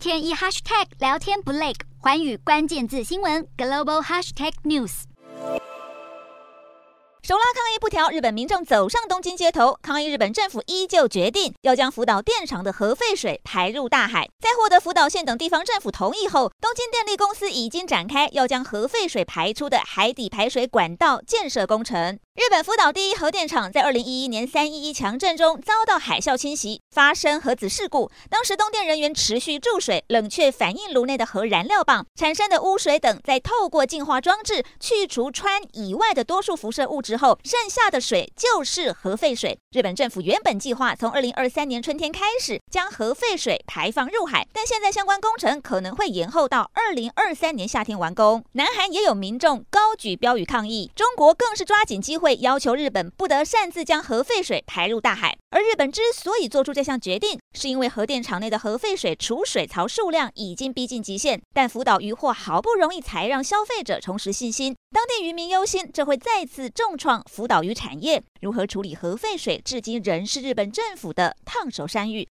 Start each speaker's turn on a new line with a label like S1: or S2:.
S1: 天一 hashtag 聊天不累，环宇关键字新闻 global hashtag news。
S2: 手拉抗议布条，日本民众走上东京街头抗议。日本政府依旧决定要将福岛电厂的核废水排入大海。在获得福岛县等地方政府同意后，东京电力公司已经展开要将核废水排出的海底排水管道建设工程。日本福岛第一核电厂在二零一一年三一一强震中遭到海啸侵袭，发生核子事故。当时东电人员持续注水冷却反应炉内的核燃料棒产生的污水等，在透过净化装置去除氚以外的多数辐射物质后，剩下的水就是核废水。日本政府原本计划从二零二三年春天开始将核废水排放入海，但现在相关工程可能会延后到二零二三年夏天完工。南韩也有民众高举标语抗议，中国更是抓紧机会会。要求日本不得擅自将核废水排入大海，而日本之所以做出这项决定，是因为核电厂内的核废水储水槽数量已经逼近极限。但福岛渔获好不容易才让消费者重拾信心，当地渔民忧心这会再次重创福岛渔产业。如何处理核废水，至今仍是日本政府的烫手山芋。